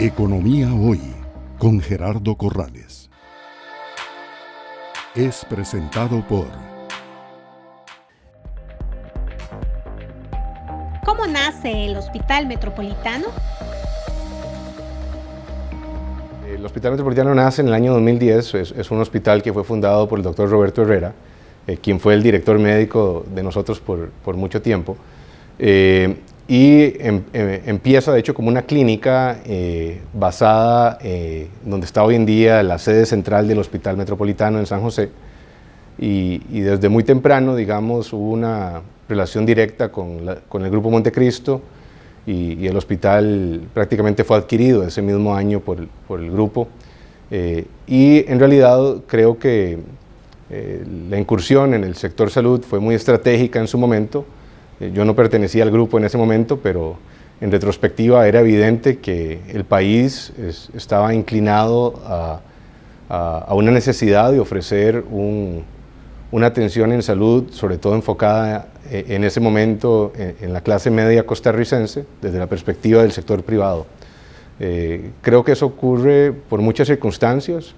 Economía Hoy con Gerardo Corrales. Es presentado por... ¿Cómo nace el Hospital Metropolitano? El Hospital Metropolitano nace en el año 2010, es, un hospital que fue fundado por el doctor Roberto Herrera, eh, quien fue el director médico de nosotros por, por mucho tiempo. Eh, y em, eh, empieza de hecho como una clínica eh, basada donde está hoy en día la sede central del Hospital Metropolitano en San José. Y, desde muy temprano digamos hubo una relación directa con, con el Grupo Montecristo y, y, el hospital prácticamente fue adquirido ese mismo año por, por el grupo. Y en realidad creo que la incursión en el sector salud fue muy estratégica en su momento eh, yo no pertenecía al grupo en ese momento, pero en retrospectiva era evidente que el país estaba inclinado a, una necesidad de ofrecer una atención en salud, sobre todo enfocada eh, en ese momento en, la clase media costarricense, desde la perspectiva del sector privado. Eh, creo que eso ocurre por muchas circunstancias,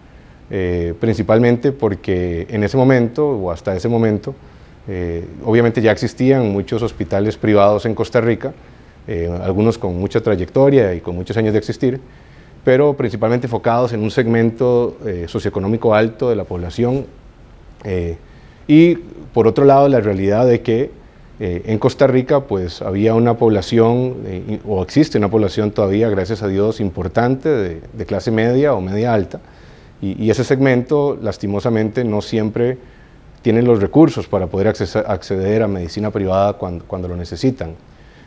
principalmente porque en ese momento, o hasta ese momento, eh, obviamente ya existían muchos hospitales privados en Costa Rica, eh, algunos con mucha trayectoria y con muchos años de existir, pero principalmente enfocados en un segmento eh, socioeconómico alto de la población. y por otro lado, la realidad de que en Costa Rica pues había una población, o existe una población todavía, gracias a Dios, importante de, clase media o media alta, y, y ese segmento lastimosamente no siempre tienen los recursos para poder acceder a medicina privada cuando, lo necesitan.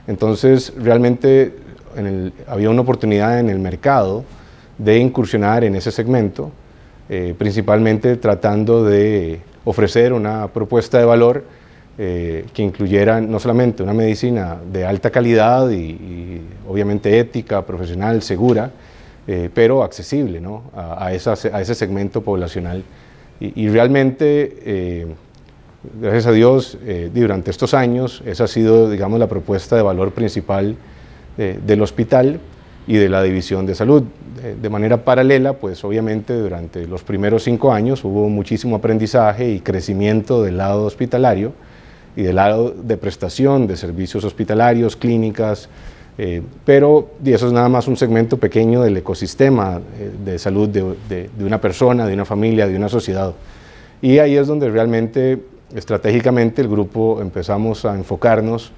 Entonces, realmente había una oportunidad en el mercado de incursionar en ese segmento, eh, principalmente tratando de ofrecer una propuesta de valor eh, que incluyera no solamente una medicina de alta calidad y, obviamente ética, profesional, segura, eh, pero accesible a, a ese segmento poblacional y, realmente, eh, gracias a Dios, eh, durante estos años, esa ha sido, digamos, la propuesta de valor principal eh, del hospital y de la división de salud. de manera paralela, pues obviamente durante los primeros cinco años hubo muchísimo aprendizaje y crecimiento del lado hospitalario y del lado de prestación de servicios hospitalarios, clínicas, eh, pero y eso es nada más un segmento pequeño del ecosistema eh, de salud de, una persona, de una familia, de una sociedad. Y ahí es donde realmente estratégicamente el grupo empezamos a enfocarnos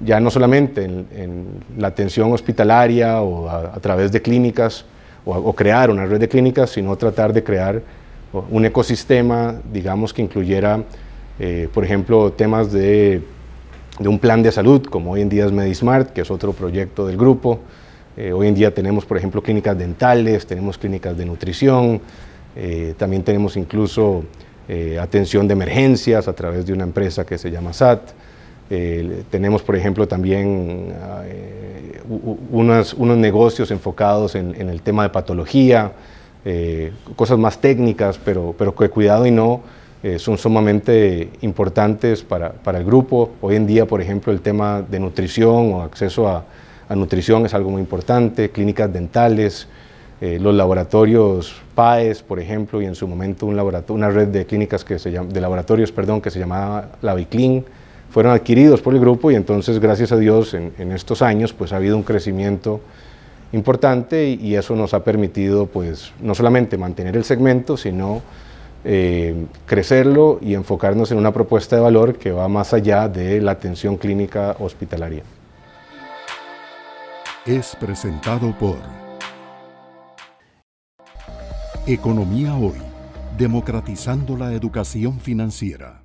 ya no solamente en, la atención hospitalaria o a, través de clínicas o, crear una red de clínicas, sino tratar de crear un ecosistema, digamos, que incluyera, eh, por ejemplo, temas de de un plan de salud, como hoy en día es MediSmart, que es otro proyecto del grupo. Eh, hoy en día tenemos, por ejemplo, clínicas dentales, tenemos clínicas de nutrición, eh, también tenemos incluso eh, atención de emergencias a través de una empresa que se llama SAT. tenemos, por ejemplo, también unos, unos, negocios enfocados en, en, el tema de patología, cosas más técnicas, pero, pero cuidado y no eh, son sumamente importantes para, para, el grupo. Hoy en día, por ejemplo, el tema de nutrición o acceso a, a nutrición es algo muy importante, clínicas dentales, eh, los laboratorios PAES, por ejemplo, y en su momento un una red de clínicas que se de laboratorios perdón, que se llamaba Laviclin, fueron adquiridos por el grupo y entonces, gracias a Dios, en, en estos años pues ha habido un crecimiento importante y, y, eso nos ha permitido pues no solamente mantener el segmento, sino eh, crecerlo y enfocarnos en una propuesta de valor que va más allá de la atención clínica hospitalaria. Es presentado por Economía Hoy, democratizando la educación financiera.